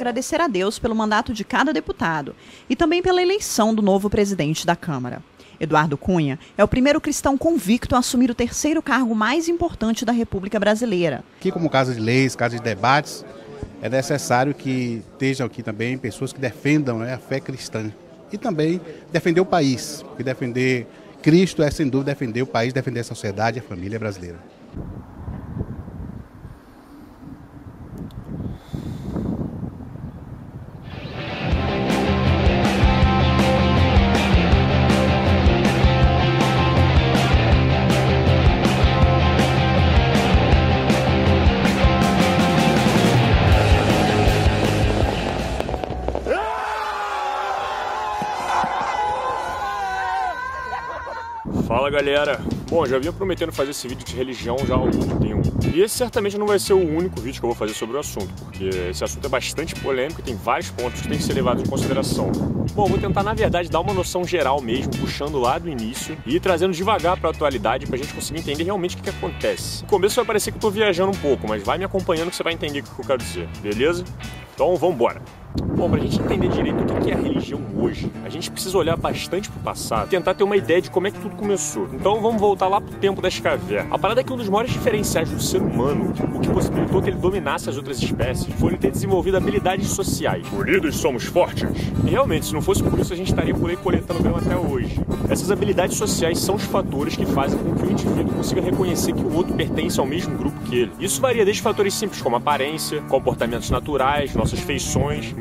agradecer a Deus pelo mandato de cada deputado e também pela eleição do novo presidente da Câmara. Eduardo Cunha é o primeiro cristão convicto a assumir o terceiro cargo mais importante da República Brasileira. Aqui, como casa de leis, casa de debates, é necessário que estejam aqui também pessoas que defendam né, a fé cristã e também defender o país, porque defender Cristo é sem dúvida defender o país, defender a sociedade e a família brasileira. Fala galera! Bom, já vinha prometendo fazer esse vídeo de religião já há algum tempo. E esse certamente não vai ser o único vídeo que eu vou fazer sobre o assunto, porque esse assunto é bastante polêmico e tem vários pontos que têm que ser levados em consideração. Bom, vou tentar na verdade dar uma noção geral mesmo, puxando lá do início e trazendo devagar para a atualidade pra gente conseguir entender realmente o que, que acontece. No começo vai parecer que eu tô viajando um pouco, mas vai me acompanhando que você vai entender o que eu quero dizer, beleza? Então vamos embora! Bom, pra gente entender direito o que é a religião hoje, a gente precisa olhar bastante pro passado e tentar ter uma ideia de como é que tudo começou. Então vamos voltar lá pro tempo das cavernas. A parada é que um dos maiores diferenciais do ser humano, o que possibilitou que ele dominasse as outras espécies, foi ele ter desenvolvido habilidades sociais. Unidos somos fortes. E realmente, se não fosse por isso, a gente estaria por aí coletando grama até hoje. Essas habilidades sociais são os fatores que fazem com que o indivíduo consiga reconhecer que o outro pertence ao mesmo grupo que ele. Isso varia desde fatores simples como aparência, comportamentos naturais, nossas feições,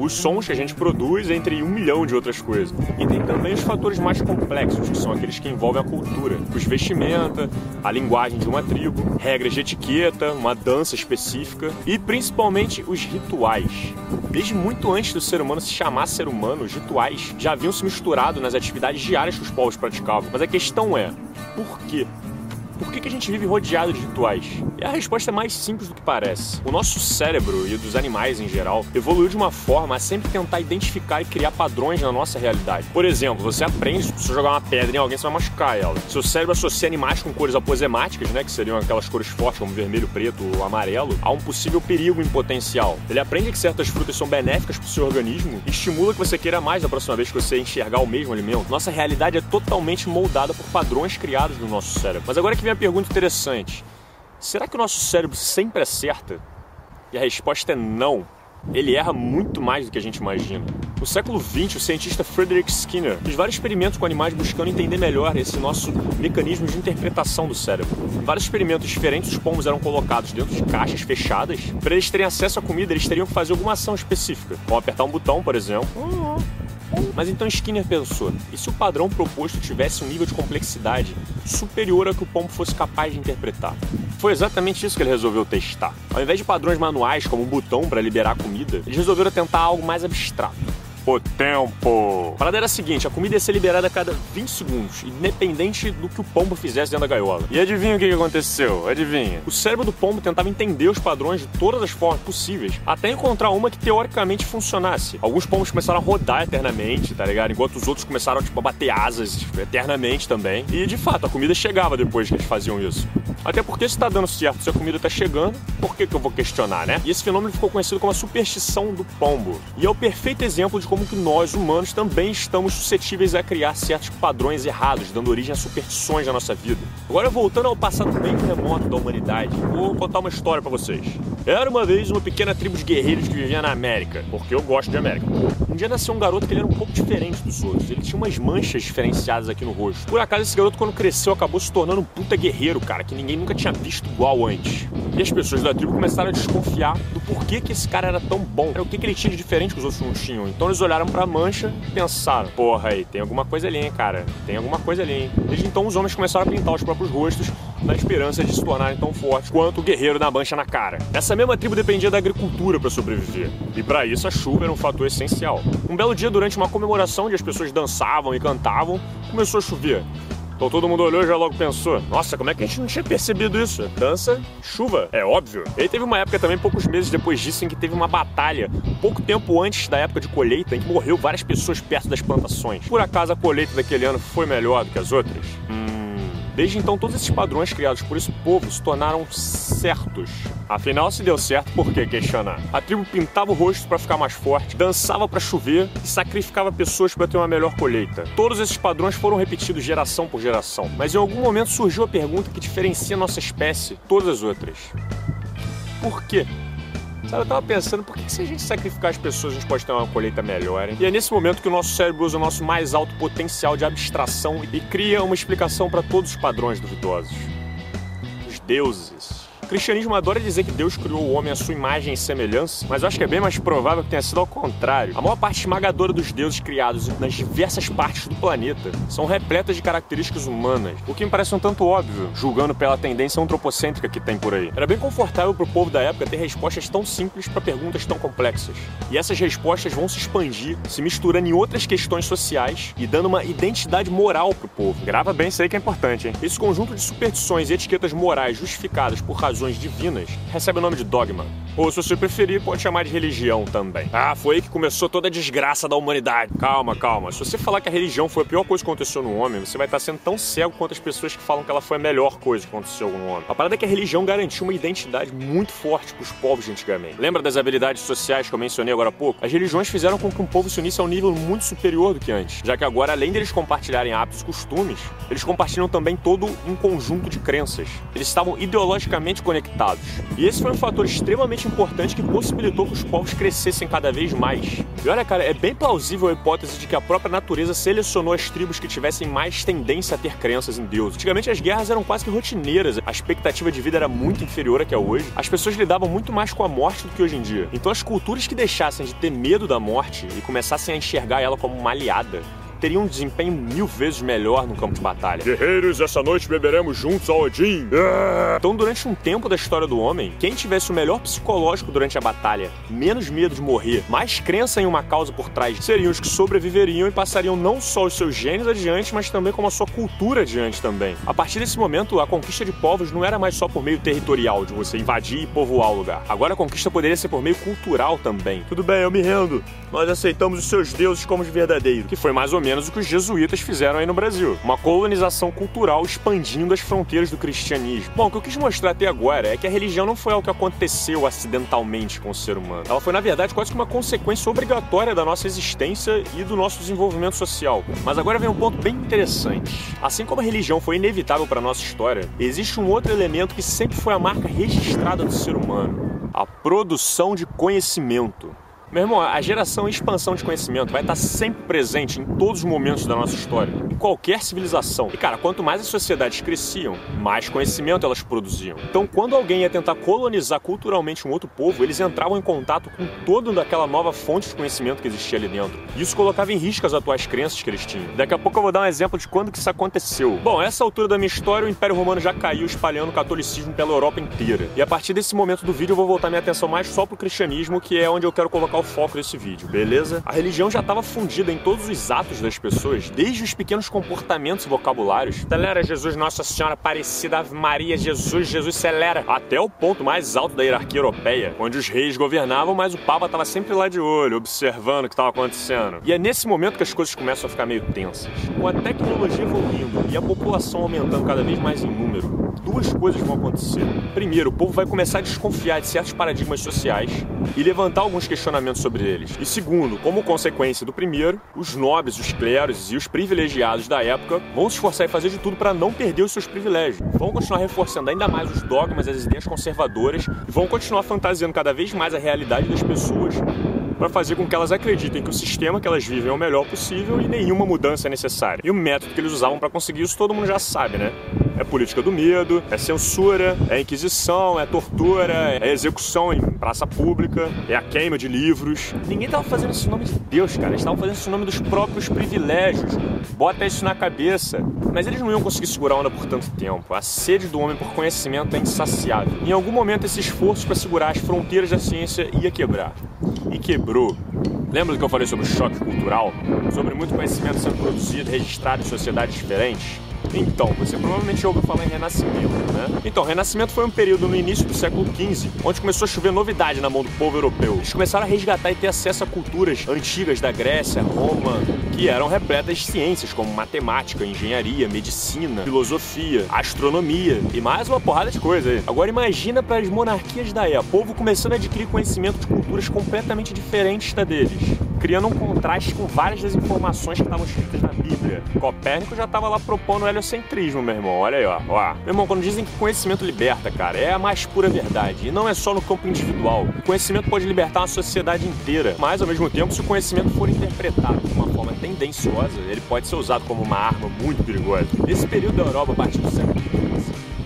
os sons que a gente produz, entre um milhão de outras coisas. E tem também os fatores mais complexos, que são aqueles que envolvem a cultura, os vestimenta, a linguagem de uma tribo, regras de etiqueta, uma dança específica e principalmente os rituais. Desde muito antes do ser humano se chamar ser humano, os rituais já haviam se misturado nas atividades diárias que os povos praticavam. Mas a questão é, por quê? Por que, que a gente vive rodeado de rituais? E a resposta é mais simples do que parece. O nosso cérebro e dos animais em geral evoluiu de uma forma a sempre tentar identificar e criar padrões na nossa realidade. Por exemplo, você aprende se você jogar uma pedra em alguém, você vai machucar ela. Seu cérebro associa animais com cores aposemáticas, né, que seriam aquelas cores fortes como vermelho, preto ou amarelo, a um possível perigo em potencial. Ele aprende que certas frutas são benéficas para o seu organismo e estimula que você queira mais da próxima vez que você enxergar o mesmo alimento. Nossa realidade é totalmente moldada por padrões criados no nosso cérebro. Mas agora que vem a pergunta interessante: será que o nosso cérebro sempre acerta? E a resposta é não. Ele erra muito mais do que a gente imagina. No século XX, o cientista Frederick Skinner fez vários experimentos com animais buscando entender melhor esse nosso mecanismo de interpretação do cérebro. Em vários experimentos diferentes, os pombos eram colocados dentro de caixas fechadas. Para eles terem acesso à comida, eles teriam que fazer alguma ação específica, como apertar um botão, por exemplo. Mas então Skinner pensou: e se o padrão proposto tivesse um nível de complexidade superior ao que o pombo fosse capaz de interpretar? Foi exatamente isso que ele resolveu testar. Ao invés de padrões manuais, como um botão para liberar comida, eles resolveram tentar algo mais abstrato o tempo. A parada era a seguinte: a comida ia ser liberada a cada 20 segundos, independente do que o pombo fizesse dentro da gaiola. E adivinha o que aconteceu? Adivinha? O cérebro do pombo tentava entender os padrões de todas as formas possíveis, até encontrar uma que teoricamente funcionasse. Alguns pombos começaram a rodar eternamente, tá ligado? Enquanto os outros começaram tipo, a bater asas tipo, eternamente também. E de fato, a comida chegava depois que eles faziam isso. Até porque se tá dando certo, se a comida tá chegando, por que, que eu vou questionar, né? E esse fenômeno ficou conhecido como a superstição do pombo. E é o perfeito exemplo de como que nós, humanos, também estamos suscetíveis a criar certos padrões errados, dando origem a superstições na nossa vida. Agora, voltando ao passado bem remoto da humanidade, vou contar uma história para vocês. Era uma vez uma pequena tribo de guerreiros que vivia na América, porque eu gosto de América. Um dia nasceu um garoto que ele era um pouco diferente dos outros. Ele tinha umas manchas diferenciadas aqui no rosto. Por acaso, esse garoto, quando cresceu, acabou se tornando um puta guerreiro, cara, que ninguém nunca tinha visto igual antes. E as pessoas da tribo começaram a desconfiar do porquê que esse cara era tão bom. Era o que, que ele tinha de diferente que os outros não tinham. Então eles olharam pra mancha e pensaram: porra, aí, tem alguma coisa ali, hein, cara? Tem alguma coisa ali, hein? Desde então os homens começaram a pintar os próprios rostos na esperança de se tornarem tão fortes quanto o guerreiro da mancha na cara. Essa mesma tribo dependia da agricultura para sobreviver, e para isso a chuva era um fator essencial. Um belo dia, durante uma comemoração onde as pessoas dançavam e cantavam, começou a chover. Então todo mundo olhou e já logo pensou: nossa, como é que a gente não tinha percebido isso? Dança, chuva, é óbvio. E aí teve uma época também, poucos meses depois disso, em que teve uma batalha, pouco tempo antes da época de colheita, em que morreu várias pessoas perto das plantações. Por acaso a colheita daquele ano foi melhor do que as outras? Hum Desde então, todos esses padrões criados por esse povo se tornaram certos. Afinal, se deu certo, por que questionar? A tribo pintava o rosto para ficar mais forte, dançava para chover e sacrificava pessoas para ter uma melhor colheita. Todos esses padrões foram repetidos geração por geração, mas em algum momento surgiu a pergunta que diferencia nossa espécie de todas as outras: por quê? Sabe, eu tava pensando, por que, se a gente sacrificar as pessoas, a gente pode ter uma colheita melhor, hein? E é nesse momento que o nosso cérebro usa o nosso mais alto potencial de abstração e cria uma explicação para todos os padrões duvidosos. Os deuses cristianismo adora dizer que Deus criou o homem à sua imagem e semelhança, mas eu acho que é bem mais provável que tenha sido ao contrário. A maior parte esmagadora dos deuses criados nas diversas partes do planeta são repletas de características humanas, o que me parece um tanto óbvio, julgando pela tendência antropocêntrica que tem por aí. Era bem confortável pro povo da época ter respostas tão simples para perguntas tão complexas. E essas respostas vão se expandir, se misturando em outras questões sociais e dando uma identidade moral pro povo. Grava bem isso aí que é importante, hein? Esse conjunto de superstições e etiquetas morais justificadas por razões divinas, recebe o nome de dogma. Ou, se você preferir, pode chamar de religião também. Ah, foi aí que começou toda a desgraça da humanidade. Calma, calma. Se você falar que a religião foi a pior coisa que aconteceu no homem, você vai estar sendo tão cego quanto as pessoas que falam que ela foi a melhor coisa que aconteceu no homem. A parada é que a religião garantiu uma identidade muito forte para os povos de antigamente. Lembra das habilidades sociais que eu mencionei agora há pouco? As religiões fizeram com que um povo se unisse a um nível muito superior do que antes, já que agora, além deles compartilharem hábitos e costumes, eles compartilham também todo um conjunto de crenças. Eles estavam ideologicamente E esse foi um fator extremamente importante que possibilitou que os povos crescessem cada vez mais. E olha, cara, é bem plausível a hipótese de que a própria natureza selecionou as tribos que tivessem mais tendência a ter crenças em Deus. Antigamente as guerras eram quase que rotineiras, a expectativa de vida era muito inferior à que é hoje. As pessoas lidavam muito mais com a morte do que hoje em dia. Então as culturas que deixassem de ter medo da morte e começassem a enxergar ela como uma aliada teria um desempenho mil vezes melhor no campo de batalha. Guerreiros, essa noite beberemos juntos a Odin. Então, durante um tempo da história do homem, quem tivesse o melhor psicológico durante a batalha, menos medo de morrer, mais crença em uma causa por trás, seriam os que sobreviveriam e passariam não só os seus genes adiante, mas também como a sua cultura adiante também. A partir desse momento, a conquista de povos não era mais só por meio territorial, de você invadir e povoar o lugar. Agora a conquista poderia ser por meio cultural também. Tudo bem, eu me rendo. Nós aceitamos os seus deuses como de verdadeiro. Que foi mais ou menos menos o que os jesuítas fizeram aí no Brasil. Uma colonização cultural expandindo as fronteiras do cristianismo. Bom, o que eu quis mostrar até agora é que a religião não foi algo que aconteceu acidentalmente com o ser humano. Ela foi, na verdade, quase que uma consequência obrigatória da nossa existência e do nosso desenvolvimento social. Mas agora vem um ponto bem interessante. Assim como a religião foi inevitável para a nossa história, existe um outro elemento que sempre foi a marca registrada do ser humano: a produção de conhecimento. Meu irmão, a geração e expansão de conhecimento vai estar sempre presente em todos os momentos da nossa história, em qualquer civilização. E cara, quanto mais as sociedades cresciam, mais conhecimento elas produziam. Então, quando alguém ia tentar colonizar culturalmente um outro povo, eles entravam em contato com toda aquela nova fonte de conhecimento que existia ali dentro. E isso colocava em risco as atuais crenças que eles tinham. Daqui a pouco eu vou dar um exemplo de quando que isso aconteceu. Bom, essa altura da minha história, o Império Romano já caiu espalhando o catolicismo pela Europa inteira. E a partir desse momento do vídeo eu vou voltar minha atenção mais só pro cristianismo, que é onde eu quero colocar o foco desse vídeo, beleza? A religião já estava fundida em todos os atos das pessoas, desde os pequenos comportamentos e vocabulários. Acelera Jesus, Nossa Senhora Aparecida, Ave Maria, Jesus, Jesus acelera, até o ponto mais alto da hierarquia europeia, onde os reis governavam, mas o Papa estava sempre lá de olho, observando o que estava acontecendo. E é nesse momento que as coisas começam a ficar meio tensas. Com a tecnologia evoluindo e a população aumentando cada vez mais em número, duas coisas vão acontecer. Primeiro, o povo vai começar a desconfiar de certos paradigmas sociais e levantar alguns questionamentos sobre deles. E segundo, como consequência do primeiro, os nobres, os cleros e os privilegiados da época vão se esforçar em fazer de tudo para não perder os seus privilégios. Vão continuar reforçando ainda mais os dogmas e as ideias conservadoras e vão continuar fantasiando cada vez mais a realidade das pessoas para fazer com que elas acreditem que o sistema que elas vivem é o melhor possível e nenhuma mudança é necessária. E o método que eles usavam para conseguir isso todo mundo já sabe, né? É política do medo, é censura, é inquisição, é tortura, é execução em praça pública, é a queima de livros. Ninguém tava fazendo isso em nome de Deus, cara. Eles estavam fazendo isso em nome dos próprios privilégios. Bota isso na cabeça. Mas eles não iam conseguir segurar a onda por tanto tempo. A sede do homem por conhecimento é insaciável. Em algum momento, esse esforço para segurar as fronteiras da ciência ia quebrar. E quebrou. Lembra do que eu falei sobre o choque cultural? Sobre muito conhecimento sendo produzido, registrado em sociedades diferentes? Então, você provavelmente ouviu falar em Renascimento, né? Então, Renascimento foi um período no início do século XV, onde começou a chover novidade na mão do povo europeu. Eles começaram a resgatar e ter acesso a culturas antigas da Grécia, Roma, que eram repletas de ciências como matemática, engenharia, medicina, filosofia, astronomia e mais uma porrada de coisa aí. Agora imagina para as monarquias da época, o povo começando a adquirir conhecimento de culturas completamente diferentes da deles criando um contraste com várias das informações que estavam escritas na Bíblia. Copérnico já estava lá propondo o heliocentrismo, meu irmão. Olha aí, ó. ó. Meu irmão, quando dizem que conhecimento liberta, cara, é a mais pura verdade. E não é só no campo individual. O conhecimento pode libertar uma sociedade inteira. Mas, ao mesmo tempo, se o conhecimento for interpretado de uma forma tendenciosa, ele pode ser usado como uma arma muito perigosa. Nesse período da Europa, a partir do século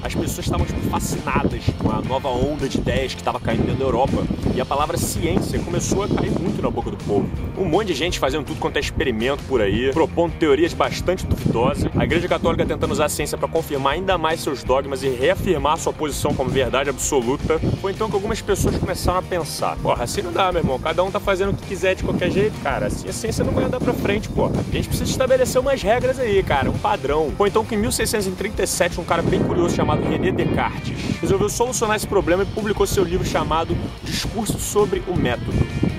as pessoas estavam tipo, fascinadas com a nova onda de ideias que estava caindo dentro da Europa. E a palavra ciência começou a cair muito na boca do povo. Um monte de gente fazendo tudo quanto é experimento por aí, propondo teorias bastante duvidosas. A Igreja Católica tentando usar a ciência para confirmar ainda mais seus dogmas e reafirmar sua posição como verdade absoluta. Foi então que algumas pessoas começaram a pensar: porra, assim não dá, meu irmão. Cada um tá fazendo o que quiser de qualquer jeito, cara. Assim a ciência não vai andar pra frente, porra. A gente precisa estabelecer umas regras aí, cara, um padrão. Foi então que em 1637 um cara bem curioso chamado chamado René Descartes, resolveu solucionar esse problema e publicou seu livro chamado Discurso sobre o Método.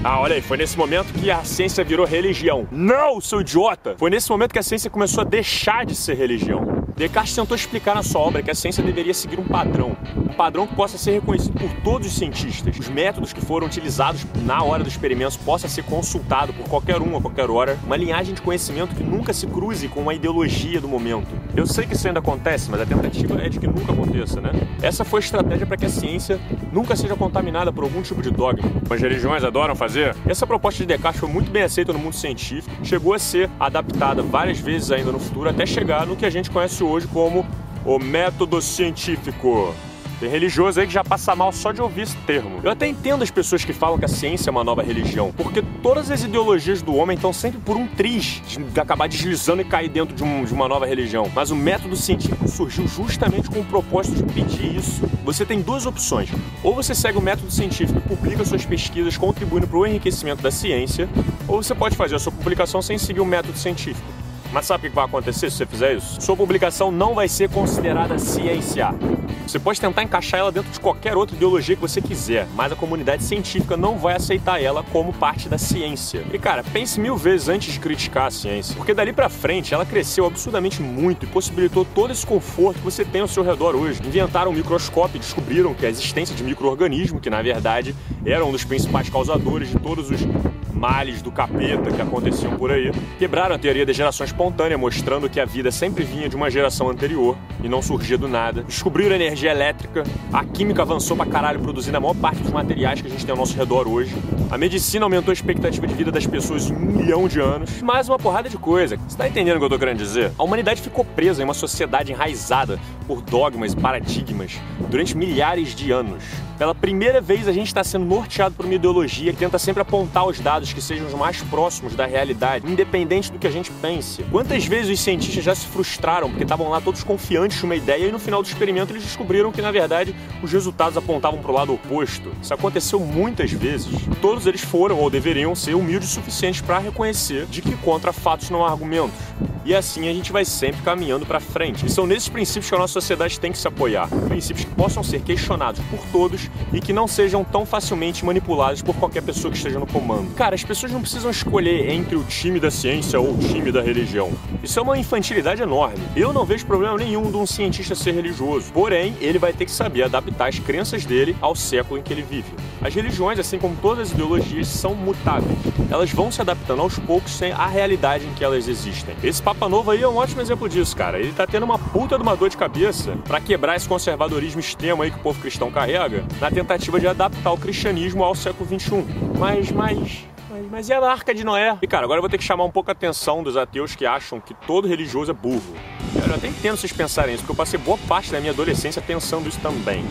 Ah, olha aí, foi nesse momento que a ciência virou religião. Não, seu idiota! Foi nesse momento que a ciência começou a deixar de ser religião. Descartes tentou explicar na sua obra que a ciência deveria seguir um padrão, um padrão que possa ser reconhecido por todos os cientistas. Os métodos que foram utilizados na hora do experimento possa ser consultado por qualquer um a qualquer hora, uma linhagem de conhecimento que nunca se cruze com uma ideologia do momento. Eu sei que isso ainda acontece, mas a tentativa é de que nunca aconteça, né? Essa foi a estratégia para que a ciência nunca seja contaminada por algum tipo de dogma. As religiões adoram fazer. Essa proposta de Descartes foi muito bem aceita no mundo científico, chegou a ser adaptada várias vezes ainda no futuro até chegar no que a gente conhece hoje como o método científico. Tem religioso aí que já passa mal só de ouvir esse termo. Eu até entendo as pessoas que falam que a ciência é uma nova religião, porque todas as ideologias do homem estão sempre por um triz de acabar deslizando e cair dentro de, um, de uma nova religião. Mas o método científico surgiu justamente com o propósito de impedir isso. Você tem duas opções. Ou você segue o método científico e publica suas pesquisas contribuindo para o enriquecimento da ciência, ou você pode fazer a sua publicação sem seguir o método científico. Mas sabe o que vai acontecer se você fizer isso? Sua publicação não vai ser considerada ciência. Você pode tentar encaixar ela dentro de qualquer outra ideologia que você quiser, mas a comunidade científica não vai aceitar ela como parte da ciência. E cara, pense mil vezes antes de criticar a ciência, porque dali para frente ela cresceu absurdamente muito e possibilitou todo esse conforto que você tem ao seu redor hoje. Inventaram um microscópio e descobriram que a existência de micro-organismos, que na verdade eram um dos principais causadores de todos os males do capeta que aconteciam por aí, quebraram a teoria da geração espontânea, mostrando que a vida sempre vinha de uma geração anterior e não surgia do nada. Descobriram energia elétrica, a química avançou pra caralho, produzindo a maior parte dos materiais que a gente tem ao nosso redor hoje. A medicina aumentou a expectativa de vida das pessoas em um milhão de anos. Mais uma porrada de coisa. Você tá entendendo o que eu tô querendo dizer? A humanidade ficou presa em uma sociedade enraizada por dogmas e paradigmas durante milhares de anos. Pela primeira vez, a gente está sendo norteado por uma ideologia que tenta sempre apontar os dados que sejam os mais próximos da realidade, independente do que a gente pense. Quantas vezes os cientistas já se frustraram porque estavam lá todos confiantes de uma ideia e no final do experimento eles descobriram que, na verdade, os resultados apontavam para o lado oposto? Isso aconteceu muitas vezes. Todos eles foram ou deveriam ser humildes o suficiente para reconhecer de que contra fatos não há argumentos. E assim a gente vai sempre caminhando para frente. E são nesses princípios que a nossa sociedade tem que se apoiar. Princípios que possam ser questionados por todos e que não sejam tão facilmente manipulados por qualquer pessoa que esteja no comando. Cara, as pessoas não precisam escolher entre o time da ciência ou o time da religião. Isso é uma infantilidade enorme. Eu não vejo problema nenhum de um cientista ser religioso. Porém, ele vai ter que saber adaptar as crenças dele ao século em que ele vive. As religiões, assim como todas as ideologias, são mutáveis. Elas vão se adaptando aos poucos sem a realidade em que elas existem. Esse Papa Novo aí é um ótimo exemplo disso, cara. Ele tá tendo uma puta de uma dor de cabeça para quebrar esse conservadorismo extremo aí que o povo cristão carrega, na tentativa de adaptar o cristianismo ao século XXI. Mas, mas, mas e a arca de Noé? E cara, agora eu vou ter que chamar um pouco a atenção dos ateus que acham que todo religioso é burro. Eu até entendo vocês pensarem isso, porque eu passei boa parte da minha adolescência pensando isso também.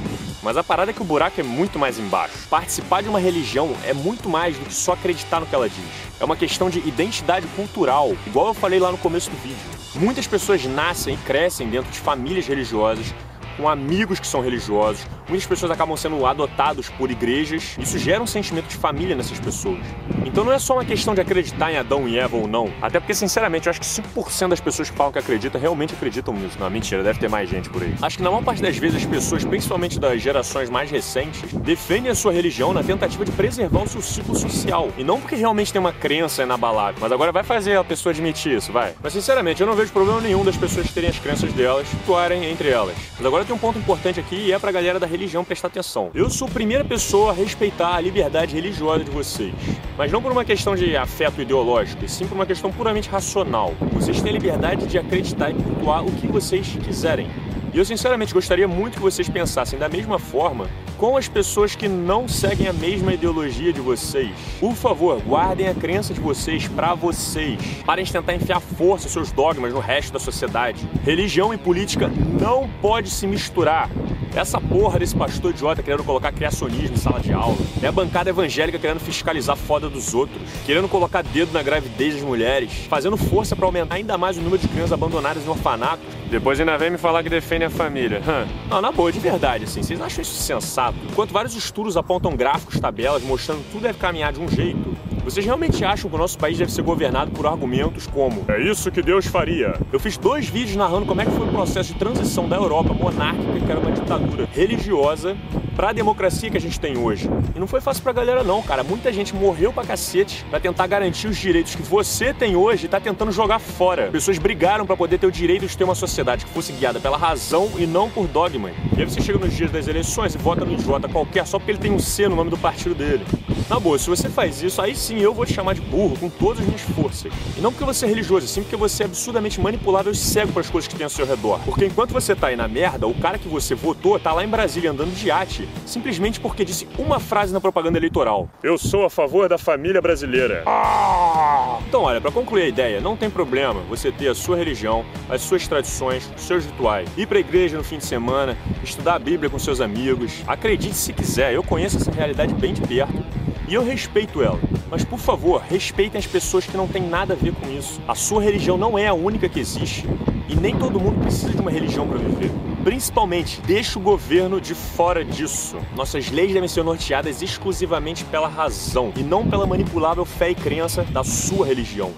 Mas a parada é que o buraco é muito mais embaixo. Participar de uma religião é muito mais do que só acreditar no que ela diz. É uma questão de identidade cultural, igual eu falei lá no começo do vídeo. Muitas pessoas nascem e crescem dentro de famílias religiosas, com amigos que são religiosos. Muitas pessoas acabam sendo adotados por igrejas. Isso gera um sentimento de família nessas pessoas. Então não é só uma questão de acreditar em Adão e Eva ou não. Até porque, sinceramente, eu acho que 5% das pessoas que falam que acreditam realmente acreditam nisso. Não, mentira, deve ter mais gente por aí. Acho que na maior parte das vezes as pessoas, principalmente das gerações mais recentes, defendem a sua religião na tentativa de preservar o seu ciclo social. E não porque realmente tem uma crença inabalável. Mas agora vai fazer a pessoa admitir isso, vai. Mas sinceramente, eu não vejo problema nenhum das pessoas terem as crenças delas, atuarem entre elas. Mas agora tem um ponto importante aqui e é pra galera da religião prestar atenção. Eu sou a primeira pessoa a respeitar a liberdade religiosa de vocês. Mas não por uma questão de afeto ideológico, e sim por uma questão puramente racional. Vocês têm a liberdade de acreditar e cultuar o que vocês quiserem. E eu sinceramente gostaria muito que vocês pensassem da mesma forma com as pessoas que não seguem a mesma ideologia de vocês. Por favor, guardem a crença de vocês para vocês. Parem de tentar enfiar força seus dogmas no resto da sociedade. Religião e política não pode se misturar. Essa porra desse pastor idiota querendo colocar criacionismo em sala de aula. É a bancada evangélica querendo fiscalizar foda dos outros. Querendo colocar dedo na gravidez das mulheres. Fazendo força para aumentar ainda mais o número de crianças abandonadas em orfanatos. Depois ainda vem me falar que defende a família. Hum. Não, na boa, de verdade, assim. Vocês acham isso sensato? Enquanto vários estudos apontam gráficos, tabelas, mostrando que tudo deve caminhar de um jeito, vocês realmente acham que o nosso país deve ser governado por argumentos como é isso que Deus faria? Eu fiz dois vídeos narrando como é que foi o processo de transição da Europa monárquica, que era uma ditadura religiosa, para a democracia que a gente tem hoje. E não foi fácil pra galera não, cara. Muita gente morreu pra cacete pra tentar garantir os direitos que você tem hoje e tá tentando jogar fora. Pessoas brigaram para poder ter o direito de ter uma sociedade que fosse guiada pela razão e não por dogma. E aí você chega nos dias das eleições e vota no idiota qualquer só porque ele tem um C no nome do partido dele. Na boa, se você faz isso, aí sim eu vou te chamar de burro com todas as minhas forças. E não porque você é religioso, sim porque você é absurdamente manipulável e cego para as coisas que tem ao seu redor. Porque enquanto você tá aí na merda, o cara que você votou tá lá em Brasília andando de iate, simplesmente porque disse uma frase na propaganda eleitoral. Eu sou a favor da família brasileira. Ah! Então, olha, para concluir a ideia, não tem problema você ter a sua religião, as suas tradições, os seus rituais, ir pra igreja no fim de semana, estudar a Bíblia com seus amigos. Acredite se quiser, eu conheço essa realidade bem de perto. E eu respeito ela. Mas por favor, respeitem as pessoas que não têm nada a ver com isso. A sua religião não é a única que existe. E nem todo mundo precisa de uma religião para viver. Principalmente, deixe o governo de fora disso. Nossas leis devem ser norteadas exclusivamente pela razão e não pela manipulável fé e crença da sua religião.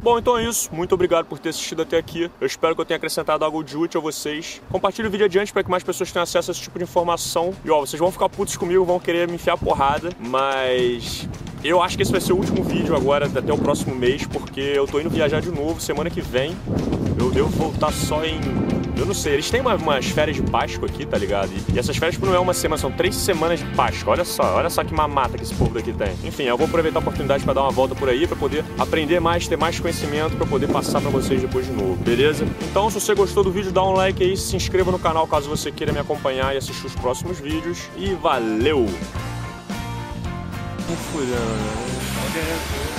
Bom, então é isso. Muito obrigado por ter assistido até aqui. Eu espero que eu tenha acrescentado algo de útil a vocês. Compartilhe o vídeo adiante para que mais pessoas tenham acesso a esse tipo de informação. E ó, vocês vão ficar putos comigo, vão querer me enfiar porrada, mas eu acho que esse vai ser o último vídeo agora, até o próximo mês, porque eu tô indo viajar de novo semana que vem. Eu devo voltar só em eu não sei, eles têm uma, umas férias de Páscoa aqui, tá ligado? E, e essas férias tipo, não é uma semana, são três semanas de Páscoa. Olha só, olha só que mamata que esse povo daqui tem. Enfim, eu vou aproveitar a oportunidade para dar uma volta por aí, para poder aprender mais, ter mais conhecimento, para poder passar para vocês depois de novo, beleza? Então, se você gostou do vídeo, dá um like aí, se inscreva no canal caso você queira me acompanhar e assistir os próximos vídeos. E valeu! Né?